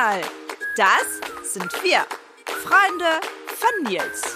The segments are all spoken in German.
mal, das sind wir, Freunde von Nils.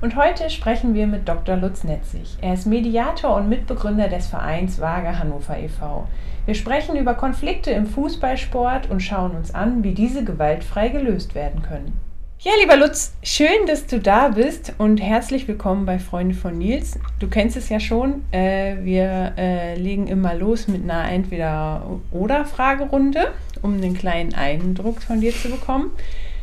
Und heute sprechen wir mit Dr. Lutz Netzig. Er ist Mediator und Mitbegründer des Vereins Waage Hannover e.V. Wir sprechen über Konflikte im Fußballsport und schauen uns an, wie diese gewaltfrei gelöst werden können. Ja, lieber Lutz, schön, dass du da bist und herzlich willkommen bei Freunde von Nils. Du kennst es ja schon, äh, wir äh, legen immer los mit einer Entweder-Oder-Fragerunde, um einen kleinen Eindruck von dir zu bekommen.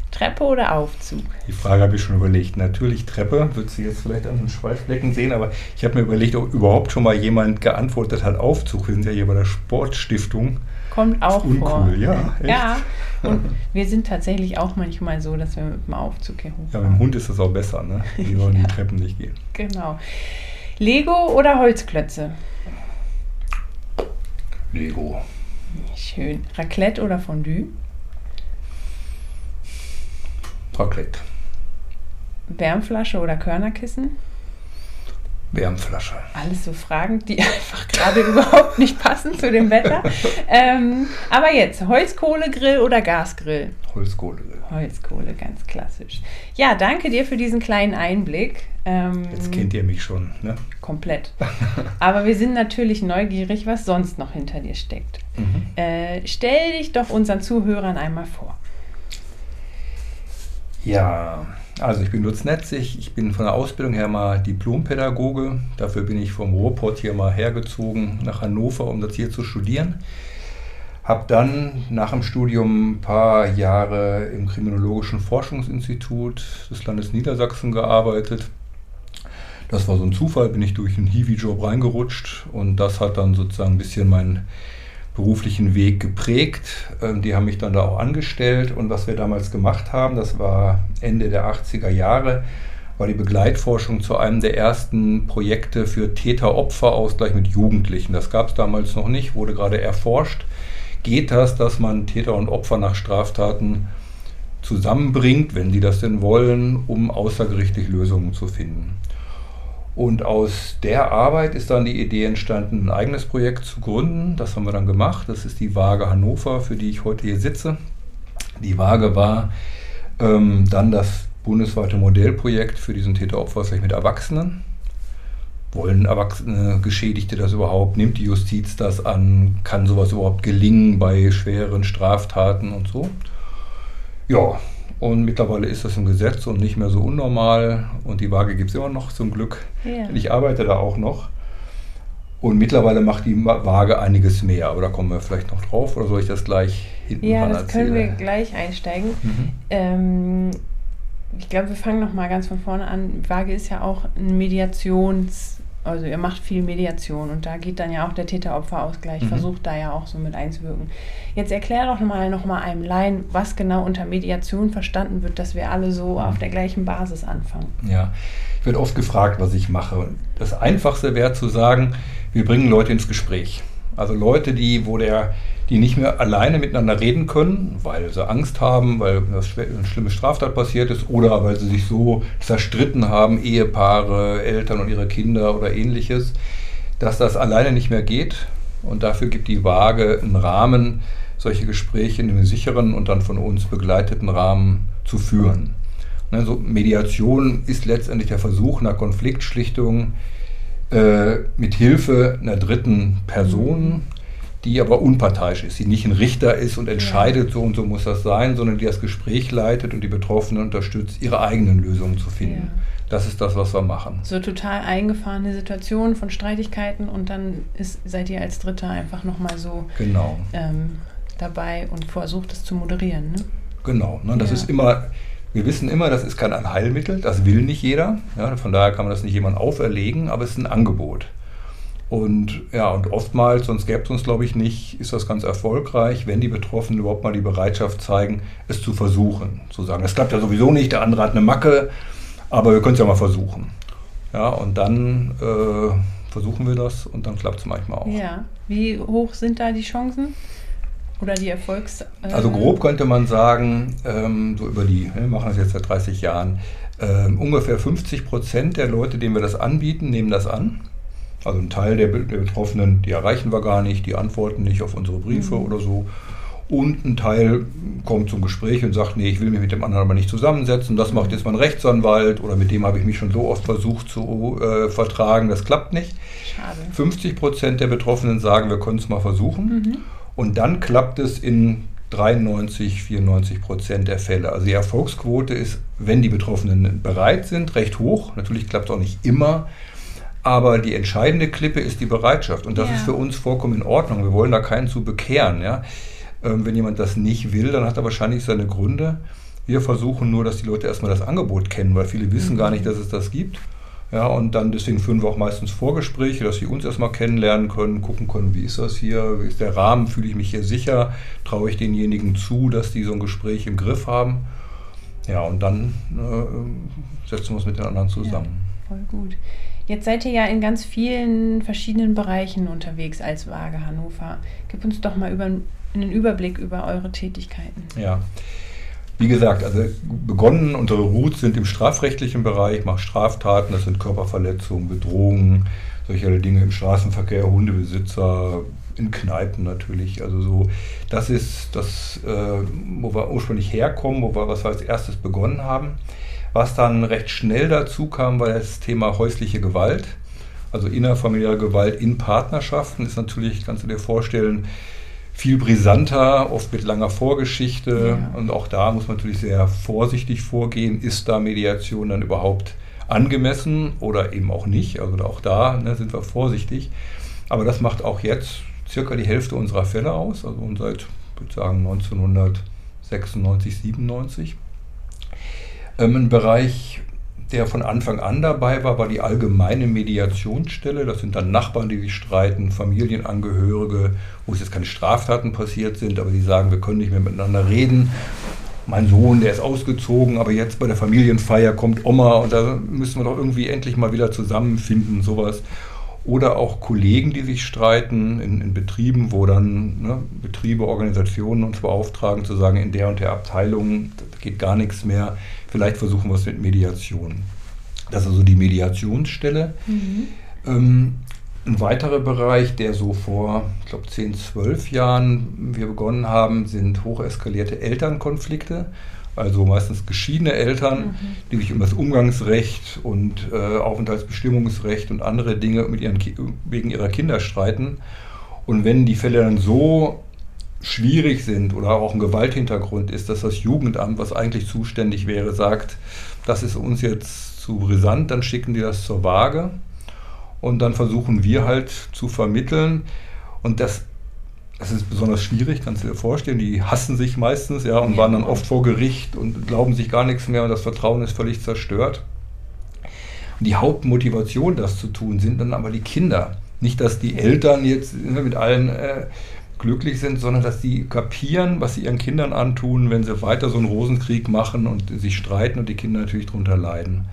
Treppe oder Aufzug? Die Frage habe ich schon überlegt. Natürlich Treppe, wird sie jetzt vielleicht an den Schweißflecken sehen, aber ich habe mir überlegt, ob überhaupt schon mal jemand geantwortet hat, Aufzug. Wir sind ja hier bei der Sportstiftung. Kommt auch uncool, vor. ja. Echt? Ja, und wir sind tatsächlich auch manchmal so, dass wir mit dem Aufzug hier Ja, hochfahren. mit dem Hund ist das auch besser, ne? Die sollen Ja. die Treppen nicht gehen. Genau. Lego oder Holzklötze? Lego. Schön. Raclette oder Fondue? Raclette. Wärmflasche oder Körnerkissen? Wärmflasche. Alles so Fragen, die einfach gerade überhaupt nicht passen zu dem Wetter. Ähm, aber jetzt, Holzkohlegrill oder Gasgrill? Holzkohle. Holzkohle, ganz klassisch. Ja, danke dir für diesen kleinen Einblick. Ähm, Jetzt kennt ihr mich schon, ne? komplett. Aber wir sind natürlich neugierig, was sonst noch hinter dir steckt. Mhm. Äh, stell dich doch unseren Zuhörern einmal vor. Ja, also ich bin Lutz Netzig, ich bin von der Ausbildung her mal Diplompädagoge. Dafür bin ich vom Ruhrpott hier mal hergezogen nach Hannover, um das hier zu studieren. Habe dann nach dem Studium ein paar Jahre im Kriminologischen Forschungsinstitut des Landes Niedersachsen gearbeitet. Das war so ein Zufall, bin ich durch einen Hiwi-Job reingerutscht und das hat dann sozusagen ein bisschen meinen beruflichen Weg geprägt. Ähm, Die haben mich dann da auch angestellt und was wir damals gemacht haben, das war Ende der 80er Jahre, war die Begleitforschung zu einem der ersten Projekte für Täter-Opfer-Ausgleich mit Jugendlichen. Das gab es damals noch nicht, wurde gerade erforscht. Geht das, dass man Täter und Opfer nach Straftaten zusammenbringt, wenn die das denn wollen, um außergerichtlich Lösungen zu finden? Und aus der Arbeit ist dann die Idee entstanden, ein eigenes Projekt zu gründen. Das haben wir dann gemacht. Das ist die Waage Hannover, für die ich heute hier sitze. Die Waage war ähm, dann das bundesweite Modellprojekt für diesen Täter-Opfer-Ausgleich mit Erwachsenen. Wollen Erwachsene Geschädigte das überhaupt? Nimmt die Justiz das an? Kann sowas überhaupt gelingen bei schweren Straftaten und so? Ja, und mittlerweile ist das ein Gesetz und nicht mehr so unnormal. Und die Waage gibt es immer noch zum Glück. Ja. Ich arbeite da auch noch. Und mittlerweile macht die Waage einiges mehr. Aber da kommen wir vielleicht noch drauf. Oder soll ich das gleich hinten Ja, das können wir erzählen? gleich einsteigen. Mhm. Ähm, ich glaube, wir fangen noch mal ganz von vorne an. Waage ist ja auch ein Mediations, also ihr macht viel Mediation und da geht dann ja auch der Täter-Opfer-Ausgleich, Mhm. versucht da ja auch so mit einzuwirken. Jetzt erklär doch mal noch mal einem Laien, was genau unter Mediation verstanden wird, dass wir alle so Mhm. auf der gleichen Basis anfangen. Ja, ich werde oft gefragt, was ich mache. Und Das Einfachste wäre zu sagen, wir bringen Leute ins Gespräch. Also Leute, die, wo der, die nicht mehr alleine miteinander reden können, weil sie Angst haben, weil eine schlimme Straftat passiert ist oder weil sie sich so zerstritten haben, Ehepaare, Eltern und ihre Kinder oder ähnliches, dass das alleine nicht mehr geht. Und dafür gibt die Waage einen Rahmen, solche Gespräche in einem sicheren und dann von uns begleiteten Rahmen zu führen. Ne, so Mediation ist letztendlich der Versuch einer Konfliktschlichtung äh, mit Hilfe einer dritten Person, die aber unparteiisch ist, die nicht ein Richter ist und entscheidet, so und so muss das sein, sondern die das Gespräch leitet und die Betroffenen unterstützt, ihre eigenen Lösungen zu finden. Ja. Das ist das, was wir machen. So total eingefahrene Situationen von Streitigkeiten und dann ist, seid ihr als Dritter einfach noch mal so Genau. ähm, dabei und versucht es zu moderieren. Ne? Genau, ne, das Ja. ist immer, wir wissen immer, das ist kein Allheilmittel, das will nicht jeder. Ja, von daher kann man das nicht jemandem auferlegen, aber es ist ein Angebot. Und ja, und oftmals, sonst gäbe es uns, glaube ich, nicht, ist das ganz erfolgreich, wenn die Betroffenen überhaupt mal die Bereitschaft zeigen, es zu versuchen. Zu sagen, es klappt ja sowieso nicht, der andere hat eine Macke, aber wir können es ja mal versuchen. Ja, und dann äh, versuchen wir das und dann klappt es manchmal auch. Ja. Wie hoch sind da die Chancen? Oder die Erfolgs... äh, Also grob könnte man sagen, ähm, so über die, wir machen das jetzt seit 30 Jahren, ähm, ungefähr 50 Prozent der Leute, denen wir das anbieten, nehmen das an. Also ein Teil der, der Betroffenen, die erreichen wir gar nicht, die antworten nicht auf unsere Briefe mhm. oder so. Und ein Teil kommt zum Gespräch und sagt, nee, ich will mich mit dem anderen aber nicht zusammensetzen. Das macht jetzt mein Rechtsanwalt oder mit dem habe ich mich schon so oft versucht zu äh, vertragen. Das klappt nicht. Schade. 50 Prozent der Betroffenen sagen, wir können es mal versuchen. Mhm. Und dann klappt es in 93, 94 Prozent der Fälle. Also die Erfolgsquote ist, wenn die Betroffenen bereit sind, recht hoch. Natürlich klappt es auch nicht immer. Aber die entscheidende Klippe ist die Bereitschaft. Und das ja. ist für uns vollkommen in Ordnung. Wir wollen da keinen zu bekehren. Ja? Ähm, wenn jemand das nicht will, dann hat er wahrscheinlich seine Gründe. Wir versuchen nur, dass die Leute erstmal das Angebot kennen, weil viele wissen gar nicht, dass es das gibt. Ja, und dann deswegen führen wir auch meistens Vorgespräche, dass sie uns erstmal kennenlernen können, gucken können, wie ist das hier, wie ist der Rahmen, fühle ich mich hier sicher, traue ich denjenigen zu, dass die so ein Gespräch im Griff haben. Ja, und dann äh, setzen wir uns mit den anderen zusammen. Ja, voll gut. Jetzt seid ihr ja in ganz vielen verschiedenen Bereichen unterwegs als Waage Hannover. Gib uns doch mal über, einen Überblick über eure Tätigkeiten. Ja. Wie gesagt, also begonnen, unsere Roots sind im strafrechtlichen Bereich, macht Straftaten, das sind Körperverletzungen, Bedrohungen, solche Dinge im Straßenverkehr, Hundebesitzer, in Kneipen natürlich. Also so, das ist das, äh, wo wir ursprünglich herkommen, wo wir was wir als erstes begonnen haben. Was dann recht schnell dazu kam, war das Thema häusliche Gewalt. Also innerfamiliäre Gewalt in Partnerschaften ist natürlich, kannst du dir vorstellen, viel brisanter, oft mit langer Vorgeschichte. Ja. Und auch da muss man natürlich sehr vorsichtig vorgehen. Ist da Mediation dann überhaupt angemessen oder eben auch nicht? Also auch da ne, sind wir vorsichtig. Aber das macht auch jetzt circa die Hälfte unserer Fälle aus. Also seit, ich würde sagen, 1996, 97. Ähm, ein Bereich, der von Anfang an dabei war, war die allgemeine Mediationsstelle. Das sind dann Nachbarn, die sich streiten, Familienangehörige, wo es jetzt keine Straftaten passiert sind, aber die sagen, wir können nicht mehr miteinander reden. Mein Sohn, der ist ausgezogen, aber jetzt bei der Familienfeier kommt Oma und da müssen wir doch irgendwie endlich mal wieder zusammenfinden, sowas. Oder auch Kollegen, die sich streiten in, in Betrieben, wo dann ne, Betriebe, Organisationen uns beauftragen, zu sagen, in der und der Abteilung geht gar nichts mehr Vielleicht versuchen wir es mit Mediation. Das ist also die Mediationsstelle. Mhm. Ähm, ein weiterer Bereich, der so vor, ich glaube, 10, 12 Jahren wir begonnen haben, sind hocheskalierte Elternkonflikte. Also meistens geschiedene Eltern, mhm. die sich um das Umgangsrecht und äh, Aufenthaltsbestimmungsrecht und andere Dinge mit ihren wegen ihrer Kinder streiten. Und wenn die Fälle dann so schwierig sind oder auch ein Gewalthintergrund ist, dass das Jugendamt, was eigentlich zuständig wäre, sagt, das ist uns jetzt zu brisant, dann schicken die das zur Waage und dann versuchen wir halt zu vermitteln und das, das ist besonders schwierig, kannst du dir vorstellen, die hassen sich meistens ja, und waren dann oft vor Gericht und glauben sich gar nichts mehr und das Vertrauen ist völlig zerstört. Und die Hauptmotivation, das zu tun, sind dann aber die Kinder. Nicht, dass die Eltern jetzt mit allen äh, glücklich sind, sondern dass sie kapieren, was sie ihren Kindern antun, wenn sie weiter so einen Rosenkrieg machen und sich streiten und die Kinder natürlich darunter leiden.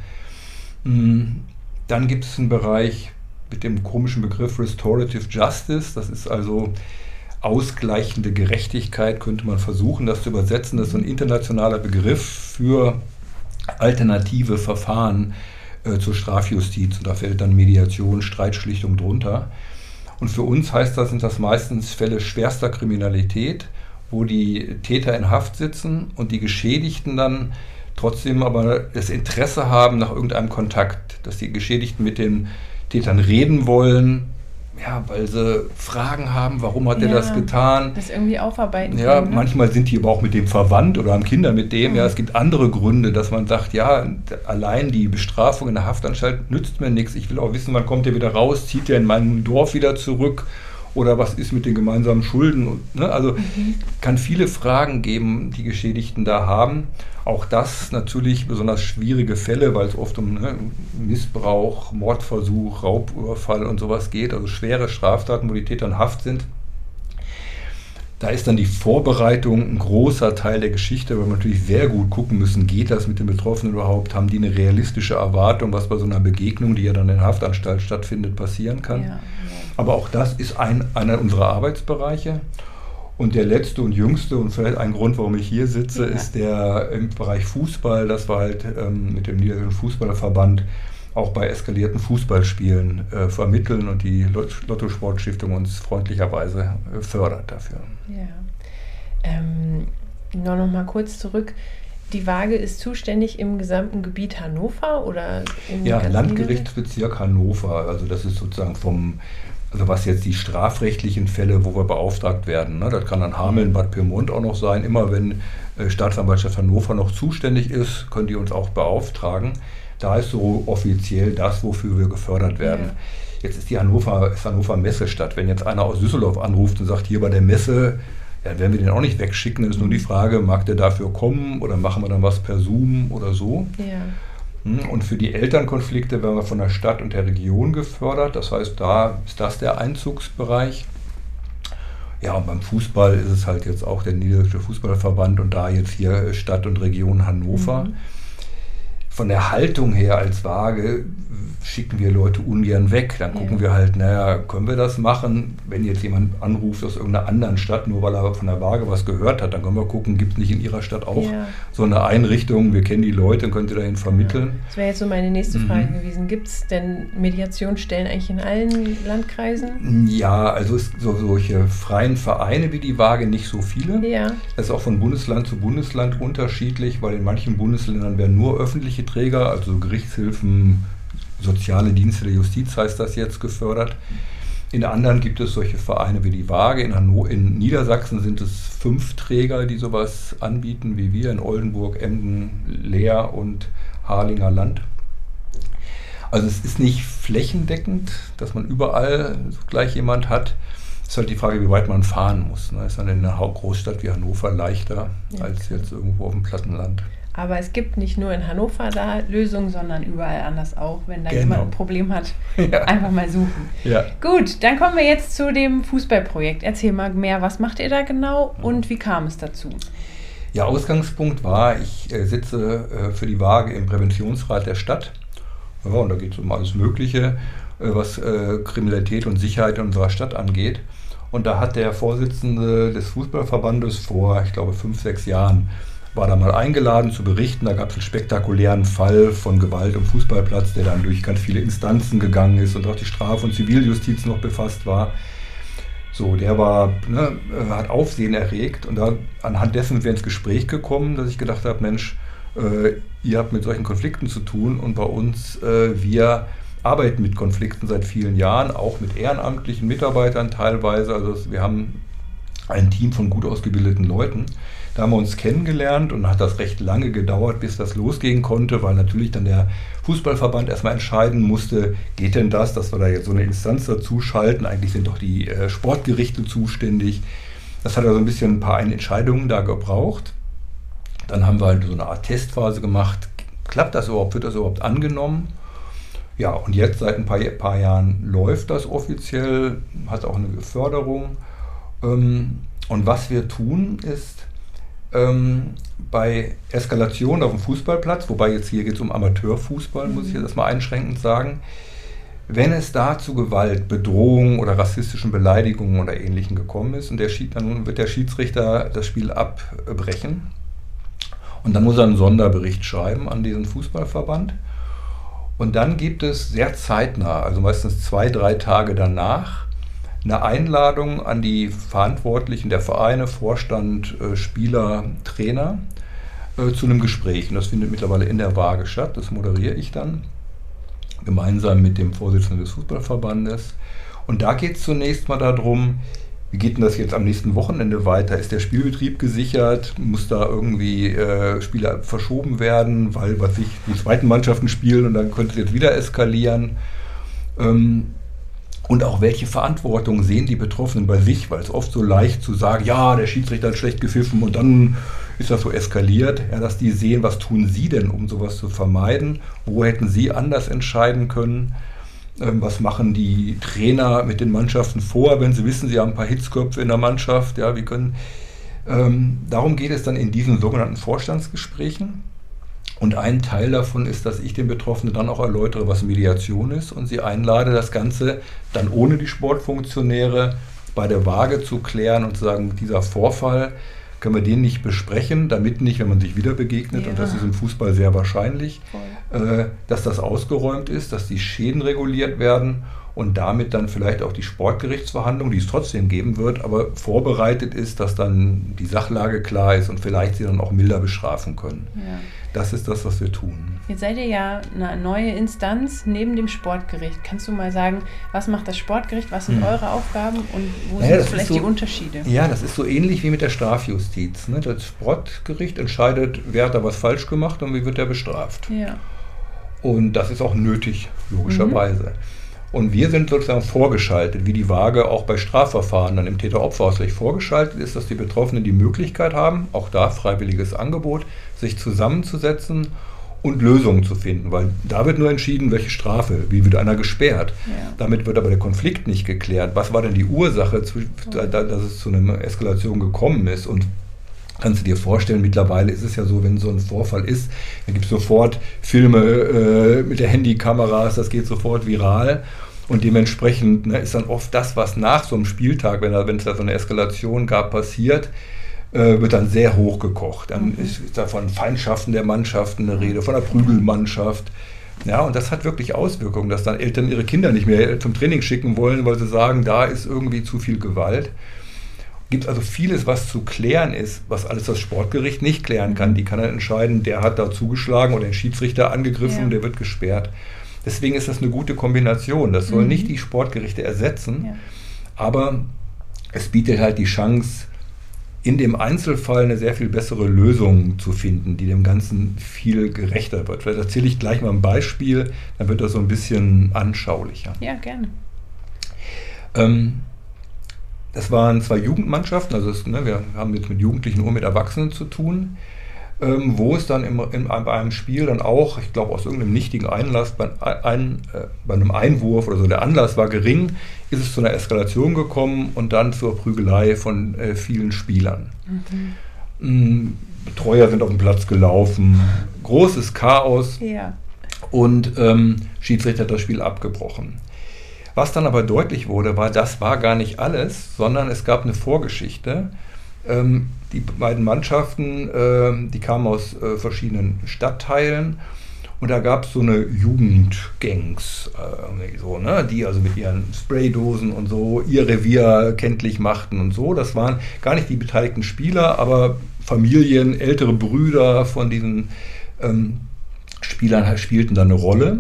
Mm, dann gibt es einen Bereich mit dem komischen Begriff Restorative Justice. Das ist also ausgleichende Gerechtigkeit, könnte man versuchen, das zu übersetzen. Das ist ein internationaler Begriff für alternative Verfahren äh, zur Strafjustiz. Und da fällt dann Mediation, Streitschlichtung drunter. Und für uns heißt das, sind das meistens Fälle schwerster Kriminalität, wo die Täter in Haft sitzen und die Geschädigten dann trotzdem aber das Interesse haben nach irgendeinem Kontakt, dass die Geschädigten mit den Tätern reden wollen, ja, weil sie Fragen haben, warum hat ja, er das getan? Das irgendwie aufarbeiten. Ja, können, ne? manchmal sind die aber auch mit dem verwandt oder haben Kinder mit dem. Mhm. Ja, es gibt andere Gründe, dass man sagt, ja, allein die Bestrafung in der Haftanstalt nützt mir nichts. Ich will auch wissen, wann kommt er wieder raus, zieht er in mein Dorf wieder zurück oder was ist mit den gemeinsamen Schulden? Ne? Also mhm. kann viele Fragen geben, die Geschädigten da haben. Auch das natürlich besonders schwierige Fälle, weil es oft um ne, Missbrauch, Mordversuch, Raubüberfall und sowas geht, also schwere Straftaten, wo die Täter in Haft sind. Da ist dann die Vorbereitung ein großer Teil der Geschichte, weil wir natürlich sehr gut gucken müssen, geht das mit den Betroffenen überhaupt? Haben die eine realistische Erwartung, was bei so einer Begegnung, die ja dann in der Haftanstalt stattfindet, passieren kann? Ja. Aber auch das ist ein, einer unserer Arbeitsbereiche. Und der letzte und jüngste und vielleicht ein Grund, warum ich hier sitze, ja. ist der im Bereich Fußball. Das war halt ähm, mit dem Niederländischen Fußballerverband auch bei eskalierten Fußballspielen äh, vermitteln und die Lotto Sportstiftung uns freundlicherweise äh, fördert dafür. Ja. Ähm, nur noch mal kurz zurück. Die Waage ist zuständig im gesamten Gebiet Hannover oder im Ja, Landgerichtsbezirk Hannover. Also das ist sozusagen vom, also was jetzt die strafrechtlichen Fälle, wo wir beauftragt werden. Ne? Das kann dann Hameln, Bad Pyrmont auch noch sein. Immer wenn äh, Staatsanwaltschaft Hannover noch zuständig ist, können die uns auch beauftragen. Da ist so offiziell das, wofür wir gefördert werden. Ja. Jetzt ist die Hannover, ist Hannover Messestadt. Wenn jetzt einer aus Düsseldorf anruft und sagt, hier bei der Messe, ja, dann werden wir den auch nicht wegschicken. Dann ist nur die Frage, mag der dafür kommen oder machen wir dann was per Zoom oder so. Ja. Hm, und für die Elternkonflikte werden wir von der Stadt und der Region gefördert. Das heißt, da ist das der Einzugsbereich. Ja, und beim Fußball ist es halt jetzt auch der Niederländische Fußballverband und da jetzt hier Stadt und Region Hannover. Mhm von der Haltung her als Waage schicken wir Leute ungern weg. Dann gucken ja. wir halt, naja, können wir das machen? Wenn jetzt jemand anruft aus irgendeiner anderen Stadt, nur weil er von der Waage was gehört hat, dann können wir gucken, gibt es nicht in Ihrer Stadt auch ja. so eine Einrichtung? Wir kennen die Leute und könnt ihr dahin vermitteln. Ja. Das wäre jetzt so meine nächste Frage mhm. gewesen. Gibt es denn Mediationsstellen eigentlich in allen Landkreisen? Ja, also es so, solche freien Vereine wie die Waage nicht so viele. Ja. Das ist auch von Bundesland zu Bundesland unterschiedlich, weil in manchen Bundesländern werden nur öffentliche Träger, also Gerichtshilfen, soziale Dienste der Justiz heißt das jetzt, gefördert. In anderen gibt es solche Vereine wie die Waage. In, Hanno in Niedersachsen sind es fünf Träger, die sowas anbieten, wie wir in Oldenburg, Emden, Leer und Harlinger Land. Also es ist nicht flächendeckend, dass man überall gleich jemand hat. Es ist halt die Frage, wie weit man fahren muss. Ne? Ist dann in einer Großstadt wie Hannover leichter ja, als jetzt irgendwo auf dem Plattenland. Aber es gibt nicht nur in Hannover da Lösungen, sondern überall anders auch. Wenn da genau. jemand ein Problem hat, ja. einfach mal suchen. Ja. Gut, dann kommen wir jetzt zu dem Fußballprojekt. Erzähl mal mehr, was macht ihr da genau und wie kam es dazu? Ja, Ausgangspunkt war, ich äh, sitze äh, für die Waage im Präventionsrat der Stadt. Ja, und da geht es um alles Mögliche, äh, was äh, Kriminalität und Sicherheit in unserer Stadt angeht. Und da hat der Vorsitzende des Fußballverbandes vor, ich glaube, fünf, sechs Jahren war da mal eingeladen zu berichten. Da gab es einen spektakulären Fall von Gewalt am Fußballplatz, der dann durch ganz viele Instanzen gegangen ist und auch die Straf- und Ziviljustiz noch befasst war. So, der war, ne, äh, hat Aufsehen erregt und da, anhand dessen sind wir ins Gespräch gekommen, dass ich gedacht habe, Mensch, äh, ihr habt mit solchen Konflikten zu tun und bei uns, äh, wir arbeiten mit Konflikten seit vielen Jahren, auch mit ehrenamtlichen Mitarbeitern teilweise. Also wir haben ein Team von gut ausgebildeten Leuten. Da haben wir uns kennengelernt und hat das recht lange gedauert, bis das losgehen konnte, weil natürlich dann der Fußballverband erstmal entscheiden musste, geht denn das, dass wir da jetzt so eine Instanz dazu schalten? Eigentlich sind doch die äh, Sportgerichte zuständig. Das hat also ein bisschen ein paar Entscheidungen da gebraucht. Dann haben wir halt so eine Art Testphase gemacht. Klappt das überhaupt? Wird das überhaupt angenommen? Ja, und jetzt seit ein paar, paar Jahren läuft das offiziell, hat auch eine Förderung. Ähm, und was wir tun ist, ähm, bei Eskalation auf dem Fußballplatz, wobei jetzt hier geht es um Amateurfußball, muss ich jetzt erstmal einschränkend sagen, wenn es da zu Gewalt, Bedrohung oder rassistischen Beleidigungen oder Ähnlichem gekommen ist und der Schied, dann wird der Schiedsrichter das Spiel abbrechen und dann muss er einen Sonderbericht schreiben an diesen Fußballverband. Und dann gibt es sehr zeitnah, also meistens zwei, drei Tage danach, eine Einladung an die Verantwortlichen der Vereine, Vorstand, äh, Spieler, Trainer äh, zu einem Gespräch. Und das findet mittlerweile in der Waage statt. Das moderiere ich dann gemeinsam mit dem Vorsitzenden des Fußballverbandes. Und da geht es zunächst mal darum, wie geht denn das jetzt am nächsten Wochenende weiter? Ist der Spielbetrieb gesichert? Muss da irgendwie äh, Spieler verschoben werden, weil was ich die zweiten Mannschaften spielen und dann könnte es jetzt wieder eskalieren? Ähm, und auch welche Verantwortung sehen die Betroffenen bei sich, weil es oft so leicht zu sagen, ja, der Schiedsrichter hat schlecht gepfiffen und dann ist das so eskaliert, ja, dass die sehen, was tun sie denn, um sowas zu vermeiden, wo hätten sie anders entscheiden können, ähm, was machen die Trainer mit den Mannschaften vor, wenn sie wissen, sie haben ein paar Hitzköpfe in der Mannschaft, ja, wie können, ähm, darum geht es dann in diesen sogenannten Vorstandsgesprächen. Und ein Teil davon ist, dass ich den Betroffenen dann auch erläutere, was Mediation ist und sie einlade, das Ganze dann ohne die Sportfunktionäre bei der Waage zu klären und zu sagen, dieser Vorfall können wir den nicht besprechen, damit nicht, wenn man sich wieder begegnet, ja. und das ist im Fußball sehr wahrscheinlich, äh, dass das ausgeräumt ist, dass die Schäden reguliert werden und damit dann vielleicht auch die Sportgerichtsverhandlung, die es trotzdem geben wird, aber vorbereitet ist, dass dann die Sachlage klar ist und vielleicht sie dann auch milder bestrafen können. Ja. Das ist das, was wir tun. Jetzt seid ihr ja eine neue Instanz neben dem Sportgericht. Kannst du mal sagen, was macht das Sportgericht, was sind hm. eure Aufgaben und wo naja, sind vielleicht so, die Unterschiede? Ja, das ist so ähnlich wie mit der Strafjustiz. Ne? Das Sportgericht entscheidet, wer hat da was falsch gemacht und wie wird er bestraft. Ja. Und das ist auch nötig, logischerweise. Mhm. Und wir sind sozusagen vorgeschaltet, wie die Waage auch bei Strafverfahren dann im Täter-Opfer-Ausgleich vorgeschaltet ist, dass die Betroffenen die Möglichkeit haben, auch da freiwilliges Angebot, sich zusammenzusetzen und Lösungen zu finden, weil da wird nur entschieden, welche Strafe, wie wird einer gesperrt. Ja. Damit wird aber der Konflikt nicht geklärt. Was war denn die Ursache, dass es zu einer Eskalation gekommen ist und Kannst du dir vorstellen, mittlerweile ist es ja so, wenn so ein Vorfall ist, dann gibt es sofort Filme äh, mit der Handykameras, das geht sofort viral. Und dementsprechend ne, ist dann oft das, was nach so einem Spieltag, wenn, es da so eine Eskalation gab, passiert, äh, wird dann sehr hochgekocht. Dann mhm. ist, ist da von Feindschaften der Mannschaften eine Rede, von der Prügelmannschaft. Ja, und das hat wirklich Auswirkungen, dass dann Eltern ihre Kinder nicht mehr zum Training schicken wollen, weil sie sagen, da ist irgendwie zu viel Gewalt gibt es also vieles, was zu klären ist, was alles das Sportgericht nicht klären kann. Die kann dann entscheiden, der hat da zugeschlagen oder den Schiedsrichter angegriffen, ja. der wird gesperrt. Deswegen ist das eine gute Kombination. Das soll mhm. nicht die Sportgerichte ersetzen, ja. aber es bietet halt die Chance, in dem Einzelfall eine sehr viel bessere Lösung zu finden, die dem Ganzen viel gerechter wird. Vielleicht erzähle ich gleich mal ein Beispiel, dann wird das so ein bisschen anschaulicher. Ja, gerne. Ähm, es waren zwei Jugendmannschaften, also es, ne, wir haben jetzt mit Jugendlichen und mit Erwachsenen zu tun, ähm, wo es dann im, in, bei einem Spiel dann auch, ich glaube aus irgendeinem nichtigen Einlass, bei, ein, äh, bei einem Einwurf oder so, der Anlass war gering, ist es zu einer Eskalation gekommen und dann zur Prügelei von äh, vielen Spielern. Mhm. Betreuer sind auf den Platz gelaufen, großes Chaos ja. und ähm, Schiedsrichter hat das Spiel abgebrochen. Was dann aber deutlich wurde, war, das war gar nicht alles, sondern es gab eine Vorgeschichte. Ähm, die beiden Mannschaften, äh, die kamen aus äh, verschiedenen Stadtteilen und da gab es so eine Jugendgangs, äh, so, ne, die also mit ihren Spraydosen und so ihr Revier kenntlich machten und so. Das waren gar nicht die beteiligten Spieler, aber Familien, ältere Brüder von diesen ähm, Spielern spielten da eine Rolle.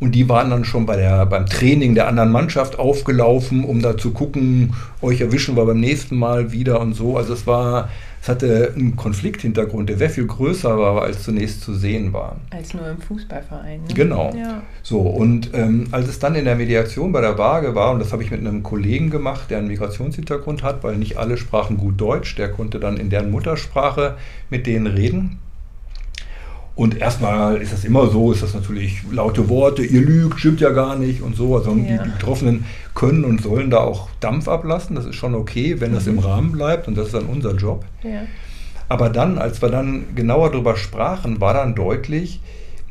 Und die waren dann schon bei der, beim Training der anderen Mannschaft aufgelaufen, um da zu gucken, euch erwischen wir beim nächsten Mal wieder und so. Also es war, es hatte einen Konflikthintergrund, der sehr viel größer war, als zunächst zu sehen war. Als nur im Fußballverein. Ne? Genau. Ja. So, und ähm, als es dann in der Mediation bei der Waage war, und das habe ich mit einem Kollegen gemacht, der einen Migrationshintergrund hat, weil nicht alle sprachen gut Deutsch, der konnte dann in deren Muttersprache mit denen reden. Und erstmal ist das immer so, ist das natürlich laute Worte, ihr lügt, stimmt ja gar nicht und so. Also ja. die, Betroffenen können und sollen da auch Dampf ablassen. Das ist schon okay, wenn das im mhm. Rahmen bleibt und das ist dann unser Job. Ja. Aber dann, als wir dann genauer darüber sprachen, war dann deutlich,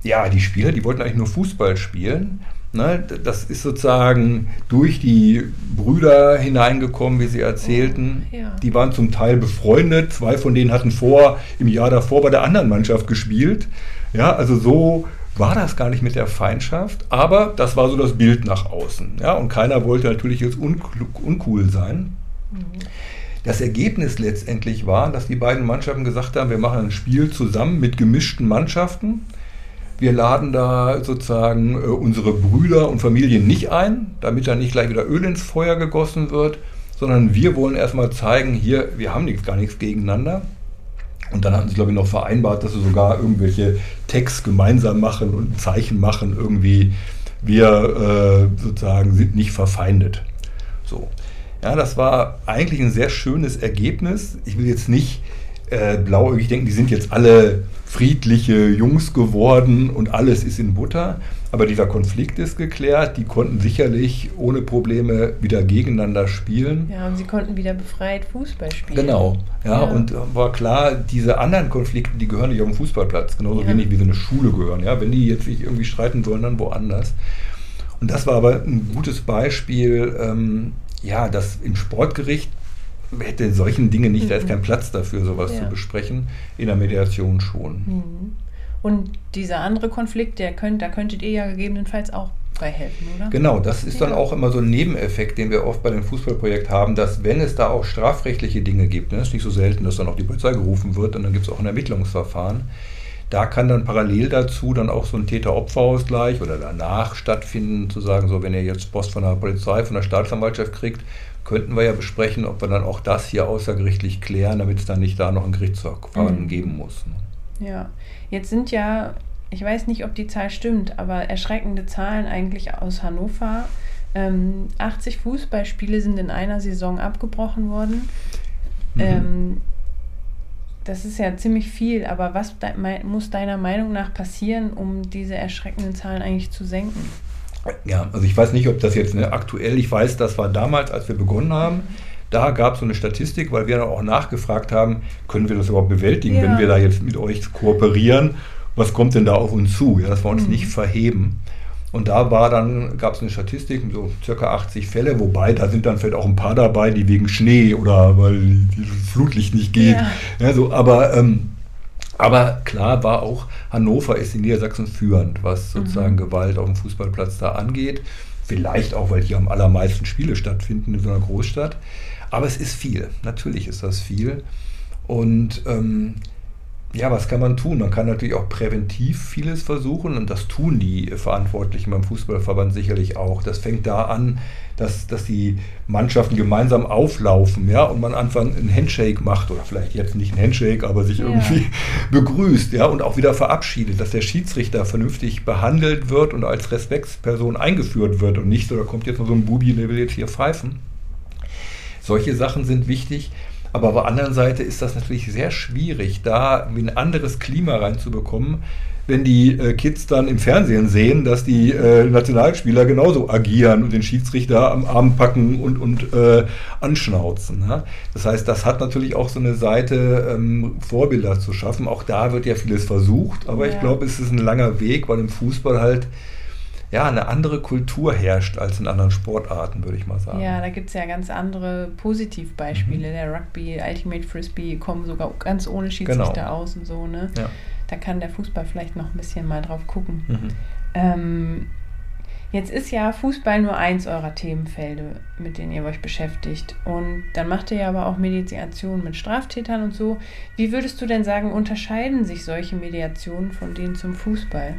ja, die Spieler, die wollten eigentlich nur Fußball spielen. Ne, das ist sozusagen durch die Brüder hineingekommen, wie sie erzählten. Oh, ja. Die waren zum Teil befreundet. Zwei von denen hatten vor, im Jahr davor bei der anderen Mannschaft gespielt. Ja, also so war das gar nicht mit der Feindschaft, aber das war so das Bild nach außen. Ja, und keiner wollte natürlich jetzt uncool sein. Mhm. Das Ergebnis letztendlich war, dass die beiden Mannschaften gesagt haben, wir machen ein Spiel zusammen mit gemischten Mannschaften. Wir laden da sozusagen äh, unsere Brüder und Familien nicht ein, damit da nicht gleich wieder Öl ins Feuer gegossen wird, sondern wir wollen erstmal zeigen, hier, wir haben nichts, gar nichts gegeneinander. Und dann hatten sie, glaube ich, noch vereinbart, dass sie sogar irgendwelche Texte gemeinsam machen und Zeichen machen, irgendwie, wir äh, sozusagen sind nicht verfeindet. So. Ja, das war eigentlich ein sehr schönes Ergebnis. Ich will jetzt nicht äh, blauäugig denken, die sind jetzt alle friedliche Jungs geworden und alles ist in Butter. Aber dieser Konflikt ist geklärt. Die konnten sicherlich ohne Probleme wieder gegeneinander spielen. Ja, und sie konnten wieder befreit Fußball spielen. Genau. Ja, ja. und war klar, diese anderen Konflikte, die gehören nicht auf den Fußballplatz, genauso ja. wenig wie so eine Schule gehören. Ja, wenn die jetzt sich irgendwie streiten sollen, dann woanders. Und das war aber ein gutes Beispiel, ähm, ja, dass im Sportgericht hätte in solchen Dingen nicht, mhm. da ist mhm. kein Platz dafür, sowas ja. zu besprechen. In der Mediation schon. Mhm. Und dieser andere Konflikt, der könnt, da könntet ihr ja gegebenenfalls auch bei helfen, oder? Genau, das ist ja. dann auch immer so ein Nebeneffekt, den wir oft bei dem Fußballprojekt haben, dass wenn es da auch strafrechtliche Dinge gibt, ne, ist nicht so selten, dass dann auch die Polizei gerufen wird und dann gibt es auch ein Ermittlungsverfahren. Da kann dann parallel dazu dann auch so ein Täter-Opfer-Ausgleich oder danach stattfinden, zu sagen, so wenn ihr jetzt Post von der Polizei, von der Staatsanwaltschaft kriegt, könnten wir ja besprechen, ob wir dann auch das hier außergerichtlich klären, damit es dann nicht da noch ein Gerichtsverfahren mhm. geben muss. Ne? Ja, jetzt sind ja, ich weiß nicht, ob die Zahl stimmt, aber erschreckende Zahlen eigentlich aus Hannover. Ähm, 80 Fußballspiele sind in einer Saison abgebrochen worden. Mhm. Ähm, das ist ja ziemlich viel, aber was de muss deiner Meinung nach passieren, um diese erschreckenden Zahlen eigentlich zu senken? Ja, also ich weiß nicht, ob das jetzt ne, aktuell, ich weiß, das war damals, als wir begonnen haben, da gab es so eine Statistik, weil wir dann auch nachgefragt haben, können wir das überhaupt bewältigen, ja. wenn wir da jetzt mit euch kooperieren? Was kommt denn da auf uns zu? Ja, dass wir uns mhm. nicht verheben. Und da war dann, gab es eine Statistik, so circa 80 Fälle, wobei da sind dann vielleicht auch ein paar dabei, die wegen Schnee oder weil das Flutlicht nicht geht. Ja. ja so, aber, ähm, aber klar war auch, Hannover ist in Niedersachsen führend, was mhm. sozusagen mhm. Gewalt auf dem Fußballplatz da angeht. Vielleicht auch, weil hier am allermeisten Spiele stattfinden in so einer Großstadt. Aber es ist viel, natürlich ist das viel. Und ähm, ja, was kann man tun? Man kann natürlich auch präventiv vieles versuchen und das tun die Verantwortlichen beim Fußballverband sicherlich auch. Das fängt da an, dass, dass die Mannschaften gemeinsam auflaufen ja, und man anfangen einen Handshake macht oder vielleicht jetzt nicht einen Handshake, aber sich ja. irgendwie begrüßt ja, und auch wieder verabschiedet, dass der Schiedsrichter vernünftig behandelt wird und als Respektsperson eingeführt wird und nicht so, da kommt jetzt noch so ein Bubi, der will jetzt hier pfeifen. Solche Sachen sind wichtig. Aber auf der anderen Seite ist das natürlich sehr schwierig, da ein anderes Klima reinzubekommen, wenn die äh, Kids dann im Fernsehen sehen, dass die äh, Nationalspieler genauso agieren und den Schiedsrichter am Arm packen und, und äh, anschnauzen. Ne? Das heißt, das hat natürlich auch so eine Seite, ähm, Vorbilder zu schaffen. Auch da wird ja vieles versucht, aber ja. ich glaube, es ist ein langer Weg, weil im Fußball halt ja, eine andere Kultur herrscht als in anderen Sportarten, würde ich mal sagen. Ja, da gibt es ja ganz andere Positivbeispiele. Mhm. Der Rugby, Ultimate Frisbee kommen sogar ganz ohne Schiedsrichter genau. aus und so. Ne? Ja. Da kann der Fußball vielleicht noch ein bisschen mal drauf gucken. Mhm. Ähm, jetzt ist ja Fußball nur eins eurer Themenfelder, mit denen ihr euch beschäftigt. Und dann macht ihr ja aber auch Mediation mit Straftätern und so. Wie würdest du denn sagen, unterscheiden sich solche Mediationen von denen zum Fußball?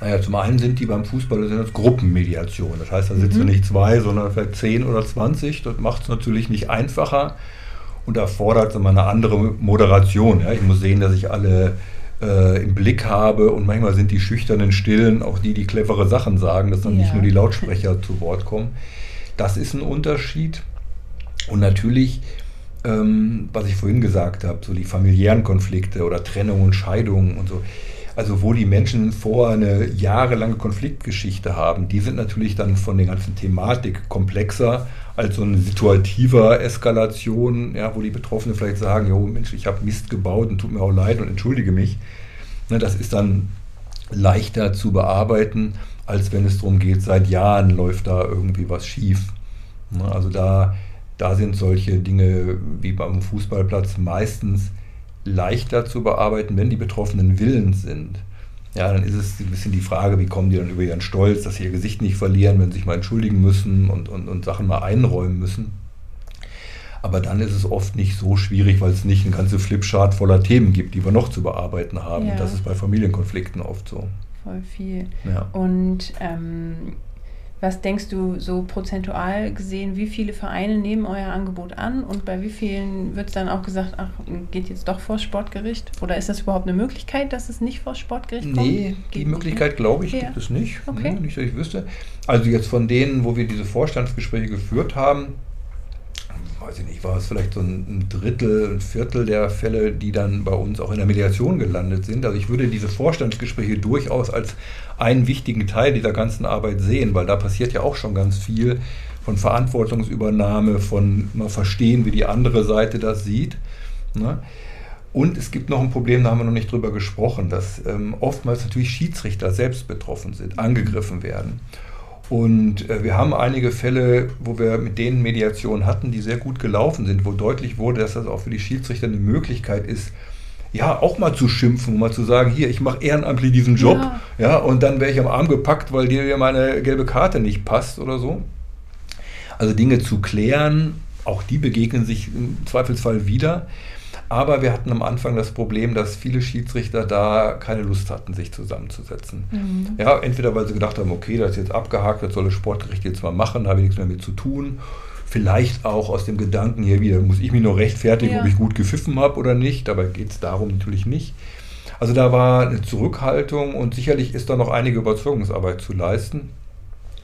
Naja, zum einen sind die beim Fußball sind das Gruppenmediation. Das heißt, da sitzen mhm. nicht zwei, sondern vielleicht zehn oder zwanzig. Das macht es natürlich nicht einfacher und erfordert immer eine andere Moderation. Ja. Ich muss sehen, dass ich alle äh, im Blick habe und manchmal sind die schüchternen Stillen auch die, die clevere Sachen sagen, dass dann ja. nicht nur die Lautsprecher zu Wort kommen. Das ist ein Unterschied. Und natürlich, ähm, was ich vorhin gesagt habe, so die familiären Konflikte oder Trennung und Scheidungen und so also wo die Menschen vor eine jahrelange Konfliktgeschichte haben, die sind natürlich dann von der ganzen Thematik komplexer als so eine situativer Eskalation, ja, wo die Betroffenen vielleicht sagen, jo Mensch, ich habe Mist gebaut und tut mir auch leid und entschuldige mich. Ne, das ist dann leichter zu bearbeiten, als wenn es darum geht, seit Jahren läuft da irgendwie was schief. Ne, also da, da sind solche Dinge wie beim Fußballplatz meistens leichter zu bearbeiten, wenn die Betroffenen willens sind. Ja, dann ist es ein bisschen die Frage, wie kommen die dann über ihren Stolz, dass sie ihr Gesicht nicht verlieren, wenn sie sich mal entschuldigen müssen und, und, und Sachen mal einräumen müssen. Aber dann ist es oft nicht so schwierig, weil es nicht eine ganze Flipchart voller Themen gibt, die wir noch zu bearbeiten haben. Ja. Das ist bei Familienkonflikten oft so. Voll viel. Ja. Und ähm, was denkst du so prozentual gesehen, wie viele Vereine nehmen euer Angebot an und bei wie vielen wird es dann auch gesagt, ach, geht jetzt doch vor Sportgericht? Oder ist das überhaupt eine Möglichkeit, dass es nicht vor Sportgericht kommt? Nee, die Möglichkeit, glaube ich, ja. gibt es nicht. Okay. Nee, nicht, dass ich wüsste. Also jetzt von denen, wo wir diese Vorstandsgespräche geführt haben, weiß ich nicht, war es vielleicht so ein Drittel, ein Viertel der Fälle, die dann bei uns auch in der Mediation gelandet sind. Also ich würde diese Vorstandsgespräche durchaus als einen wichtigen Teil dieser ganzen Arbeit sehen, weil da passiert ja auch schon ganz viel von Verantwortungsübernahme, von mal verstehen, wie die andere Seite das sieht. Ne? Und es gibt noch ein Problem, da haben wir noch nicht drüber gesprochen, dass ähm, oftmals natürlich Schiedsrichter selbst betroffen sind, angegriffen werden. Und äh, wir haben einige Fälle, wo wir mit denen Mediation hatten, die sehr gut gelaufen sind, wo deutlich wurde, dass das auch für die Schiedsrichter eine Möglichkeit ist, ja, auch mal zu schimpfen, mal zu sagen, hier, ich mache ehrenamtlich diesen Job, ja, ja und dann wäre ich am Arm gepackt, weil dir meine gelbe Karte nicht passt oder so. Also Dinge zu klären, auch die begegnen sich im Zweifelsfall wieder. Aber wir hatten am Anfang das Problem, dass viele Schiedsrichter da keine Lust hatten, sich zusammenzusetzen. Mhm. Ja, entweder weil sie gedacht haben, okay, das ist jetzt abgehakt, das soll das Sportgericht jetzt mal machen, da habe ich nichts mehr mit zu tun. Vielleicht auch aus dem Gedanken hier wieder, muss ich mich noch rechtfertigen, ja. ob ich gut gepfiffen habe oder nicht. Dabei geht es darum natürlich nicht. Also da war eine Zurückhaltung und sicherlich ist da noch einige Überzeugungsarbeit zu leisten.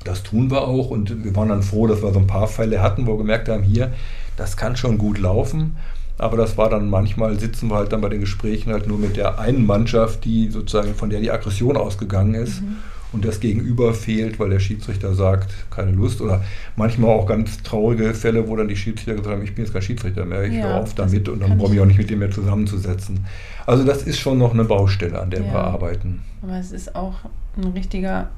Das tun wir auch und wir waren dann froh, dass wir so ein paar Fälle hatten, wo wir gemerkt haben, hier, das kann schon gut laufen. Aber das war dann manchmal, sitzen wir halt dann bei den Gesprächen halt nur mit der einen Mannschaft, die sozusagen von der die Aggression ausgegangen ist. Mhm. Und das Gegenüber fehlt, weil der Schiedsrichter sagt, keine Lust. Oder manchmal auch ganz traurige Fälle, wo dann die Schiedsrichter gesagt haben, ich bin jetzt kein Schiedsrichter mehr, ich ja, höre auf damit und dann brauche ich mich auch nicht mit dem mehr zusammenzusetzen. Also das ist schon noch eine Baustelle, an der ja. wir arbeiten. Aber es ist auch ein richtiger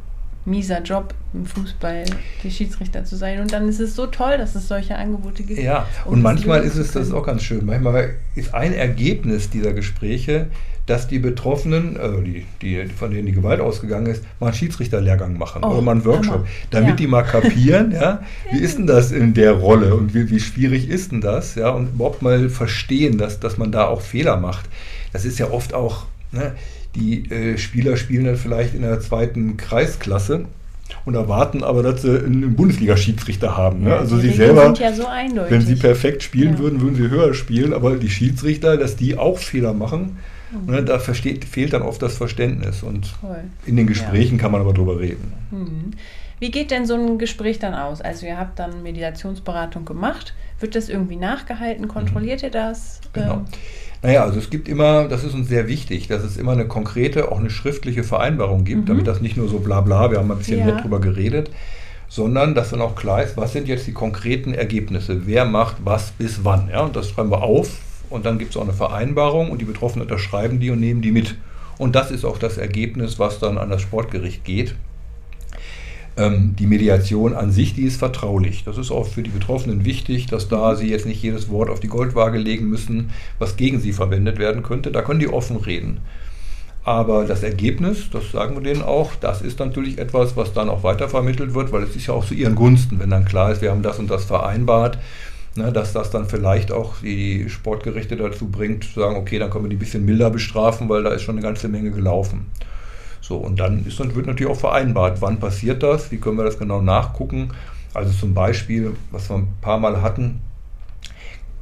mieser Job im Fußball, die Schiedsrichter zu sein. Und dann ist es so toll, dass es solche Angebote gibt. Ja, um und manchmal ist es, das ist auch ganz schön, manchmal ist ein Ergebnis dieser Gespräche, dass die Betroffenen, also die, die, von denen die Gewalt ausgegangen ist, mal einen Schiedsrichterlehrgang machen oh, oder mal einen Workshop, Hammer. damit ja. die mal kapieren, ja, wie ist denn das in der Rolle und wie, wie schwierig ist denn das, ja, und überhaupt mal verstehen, dass, dass man da auch Fehler macht. Das ist ja oft auch, ne, die äh, Spieler spielen dann vielleicht in der zweiten Kreisklasse und erwarten aber, dass sie einen Bundesliga-Schiedsrichter haben. Ne? Ja, also sie selber, ja so wenn sie perfekt spielen ja. würden, würden sie höher spielen, aber die Schiedsrichter, dass die auch Fehler machen, mhm. ne, da versteht, fehlt dann oft das Verständnis und Toll. in den Gesprächen kann man aber drüber reden. Mhm. Wie geht denn so ein Gespräch dann aus? Also ihr habt dann Mediationsberatung gemacht. Wird das irgendwie nachgehalten? Kontrolliert mhm. ihr das? Genau. Ähm, naja, also es gibt immer, das ist uns sehr wichtig, dass es immer eine konkrete, auch eine schriftliche Vereinbarung gibt, mhm. damit das nicht nur so bla bla, wir haben ein bisschen ja. nett drüber geredet, sondern dass dann auch klar ist, was sind jetzt die konkreten Ergebnisse, wer macht was bis wann. Ja? Und das schreiben wir auf und dann gibt es auch eine Vereinbarung und die Betroffenen unterschreiben die und nehmen die mit. Und das ist auch das Ergebnis, was dann an das Sportgericht geht. Ähm, die Mediation an sich, die ist vertraulich. Das ist auch für die Betroffenen wichtig, dass da sie jetzt nicht jedes Wort auf die Goldwaage legen müssen, was gegen sie verwendet werden könnte. Da können die offen reden. Aber das Ergebnis, das sagen wir denen auch, das ist natürlich etwas, was dann auch weitervermittelt wird, weil es ist ja auch zu ihren Gunsten, wenn dann klar ist, wir haben das und das vereinbart, ne, dass das dann vielleicht auch die Sportgerichte dazu bringt, zu sagen, okay, dann können wir die ein bisschen milder bestrafen, weil da ist schon eine ganze Menge gelaufen. So, und dann ist, wird natürlich auch vereinbart, wann passiert das, wie können wir das genau nachgucken. Also zum Beispiel, was wir ein paar Mal hatten,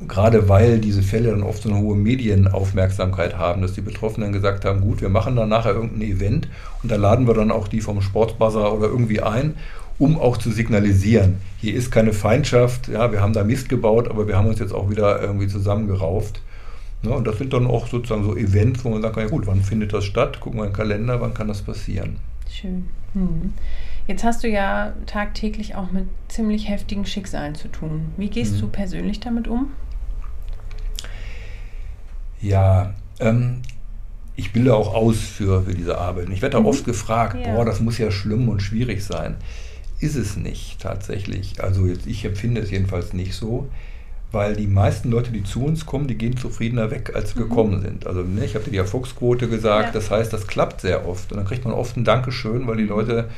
gerade weil diese Fälle dann oft so eine hohe Medienaufmerksamkeit haben, dass die Betroffenen gesagt haben, gut, wir machen dann nachher irgendein Event und da laden wir dann auch die vom Sportsbuzzer oder irgendwie ein, um auch zu signalisieren, hier ist keine Feindschaft, ja, wir haben da Mist gebaut, aber wir haben uns jetzt auch wieder irgendwie zusammengerauft. Ne, und das sind dann auch sozusagen so Events, wo man sagt, ja gut, wann findet das statt? Gucken wir in den Kalender, wann kann das passieren? Schön. Hm. Jetzt hast du ja tagtäglich auch mit ziemlich heftigen Schicksalen zu tun. Wie gehst hm. du persönlich damit um? Ja, ähm, ich bilde auch aus für, für diese Arbeit. Ich werde da mhm. oft gefragt, ja. boah, das muss ja schlimm und schwierig sein. Ist es nicht tatsächlich. Also jetzt, ich empfinde es jedenfalls nicht so weil die meisten Leute, die zu uns kommen, die gehen zufriedener weg, als sie mhm. gekommen sind. Also ne, ich habe dir die Erfolgsquote gesagt, ja. das heißt, das klappt sehr oft. Und dann kriegt man oft ein Dankeschön, weil die Leute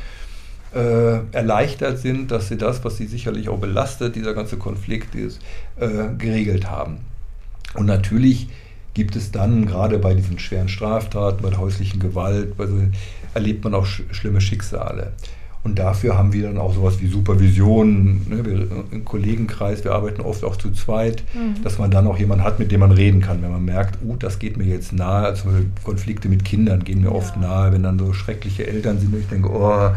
äh, erleichtert sind, dass sie das, was sie sicherlich auch belastet, dieser ganze Konflikt ist, äh, geregelt haben. Und natürlich gibt es dann gerade bei diesen schweren Straftaten, bei der häuslichen Gewalt, so, erlebt man auch sch schlimme Schicksale. Und dafür haben wir dann auch sowas wie Supervision, ne, wir, im Kollegenkreis, wir arbeiten oft auch zu zweit, mhm. dass man dann auch jemanden hat, mit dem man reden kann, wenn man merkt, oh, das geht mir jetzt nahe. Also Konflikte mit Kindern gehen mir oft nahe, wenn dann so schreckliche Eltern sind und ich denke, oh,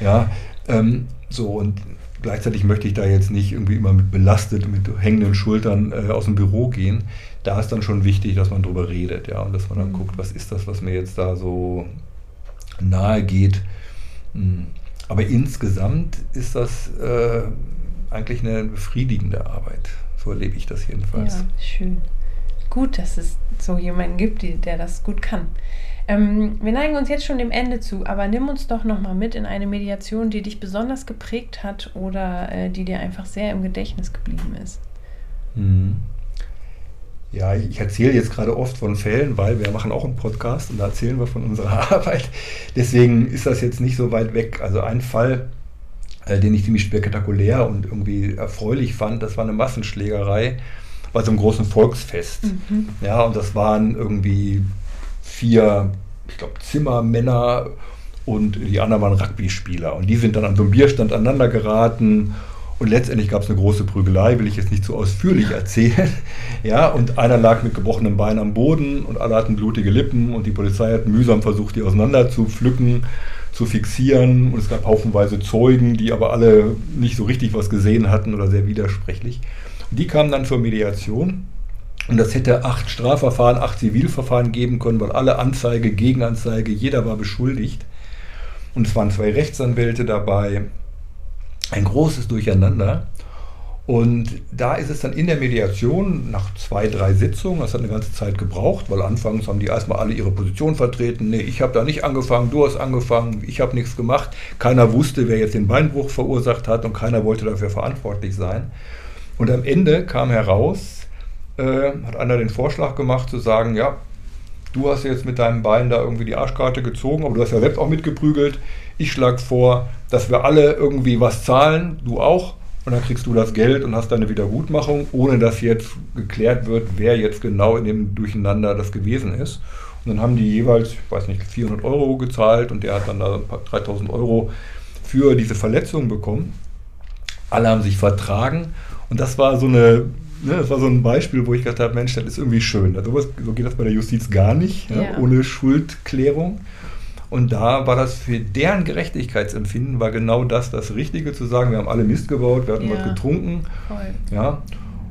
ja, ähm, so und gleichzeitig möchte ich da jetzt nicht irgendwie immer mit belastet, mit hängenden Schultern äh, aus dem Büro gehen. Da ist dann schon wichtig, dass man drüber redet, ja, und dass man dann mhm. guckt, was ist das, was mir jetzt da so nahe geht. Mhm. Aber insgesamt ist das äh, eigentlich eine befriedigende Arbeit. So erlebe ich das jedenfalls. Ja, schön. Gut, dass es so jemanden gibt, die, der das gut kann. Ähm, wir neigen uns jetzt schon dem Ende zu, aber nimm uns doch nochmal mit in eine Mediation, die dich besonders geprägt hat oder äh, die dir einfach sehr im Gedächtnis geblieben ist. Mhm. Ja, ich erzähle jetzt gerade oft von Fällen, weil wir machen auch einen Podcast und da erzählen wir von unserer Arbeit. Deswegen ist das jetzt nicht so weit weg. Also ein Fall, äh, den ich ziemlich spektakulär und irgendwie erfreulich fand, das war eine Massenschlägerei bei so einem großen Volksfest. Mhm. Ja, und das waren irgendwie vier, ich glaube, Zimmermänner und die anderen waren Rugby-Spieler. Und die sind dann an so einem Bierstand aneinander geraten und letztendlich gab es eine große Prügelei, will ich jetzt nicht zu so ausführlich erzählen. Ja, und einer lag mit gebrochenem Bein am Boden und alle hatten blutige Lippen und die Polizei hat mühsam versucht, die auseinander zu pflücken, zu fixieren. Und es gab haufenweise Zeugen, die aber alle nicht so richtig was gesehen hatten oder sehr widersprechlich. Und die kamen dann zur Mediation. Und das hätte acht Strafverfahren, acht Zivilverfahren geben können, weil alle Anzeige, Gegenanzeige, jeder war beschuldigt. Und es waren zwei Rechtsanwälte dabei, ein großes Durcheinander. Und da ist es dann in der Mediation nach zwei, drei Sitzungen, das hat eine ganze Zeit gebraucht, weil anfangs haben die erstmal alle ihre Position vertreten. Nee, ich habe da nicht angefangen, du hast angefangen, ich habe nichts gemacht. Keiner wusste, wer jetzt den Beinbruch verursacht hat und keiner wollte dafür verantwortlich sein. Und am Ende kam heraus, äh, hat einer den Vorschlag gemacht zu sagen, ja, du hast jetzt mit deinem Bein da irgendwie die Arschkarte gezogen, aber du hast ja selbst auch mitgeprügelt. Ich schlage vor, dass wir alle irgendwie was zahlen, du auch, und dann kriegst du das Geld und hast deine Wiedergutmachung, ohne dass jetzt geklärt wird, wer jetzt genau in dem Durcheinander das gewesen ist. Und dann haben die jeweils, ich weiß nicht, 400 Euro gezahlt und der hat dann da ein paar 3000 Euro für diese Verletzung bekommen. Alle haben sich vertragen und das war so eine Ne, das war so ein Beispiel, wo ich gedacht habe, Mensch, das ist irgendwie schön. Also, so geht das bei der Justiz gar nicht, ja. Ja, ohne Schuldklärung. Und da war das für deren Gerechtigkeitsempfinden, war genau das das Richtige zu sagen, wir haben alle Mist gebaut, wir hatten ja. was getrunken. Voll. Ja.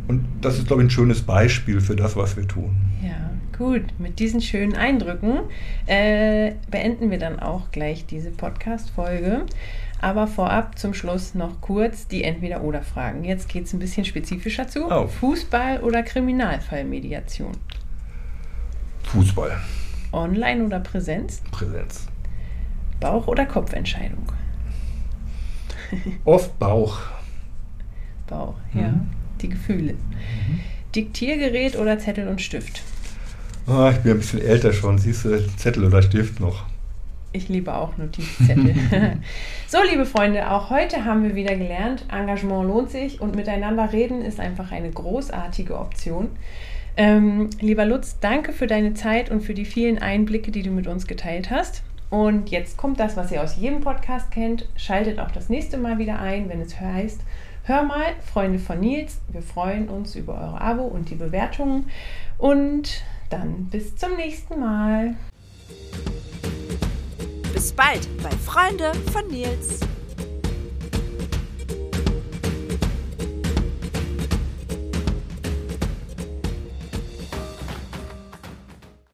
Und das ist, glaube ich, ein schönes Beispiel für das, was wir tun. Ja, gut. Mit diesen schönen Eindrücken äh, beenden wir dann auch gleich diese Podcast-Folge. Aber vorab zum Schluss noch kurz die Entweder-Oder-Fragen. Jetzt geht es ein bisschen spezifischer zu. Oh. Fußball oder Kriminalfallmediation? Fußball. Online oder Präsenz? Präsenz. Bauch- oder Kopfentscheidung? Oft Bauch. Bauch, ja. Mhm. Die Gefühle. Mhm. Diktiergerät oder Zettel und Stift? Oh, ich bin ein bisschen älter schon. Siehst du, Zettel oder Stift noch. Ich liebe auch Notizzettel. so, liebe Freunde, auch heute haben wir wieder gelernt, Engagement lohnt sich und miteinander reden ist einfach eine großartige Option. Ähm, lieber Lutz, danke für deine Zeit und für die vielen Einblicke, die du mit uns geteilt hast. Und jetzt kommt das, was ihr aus jedem Podcast kennt. Schaltet auch das nächste Mal wieder ein, wenn es heißt, hör mal, Freunde von Nils. Wir freuen uns über eure Abo und die Bewertungen. Und dann bis zum nächsten Mal. Bis bald bei Freunde von Nils.